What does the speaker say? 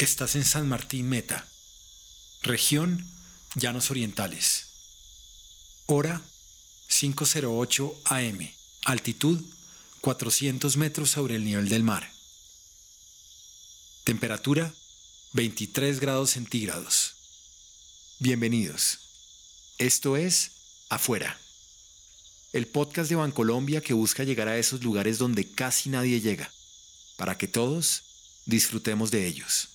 Estás en San Martín Meta, región Llanos Orientales. Hora 508 AM, altitud 400 metros sobre el nivel del mar. Temperatura 23 grados centígrados. Bienvenidos. Esto es Afuera, el podcast de Bancolombia que busca llegar a esos lugares donde casi nadie llega, para que todos disfrutemos de ellos.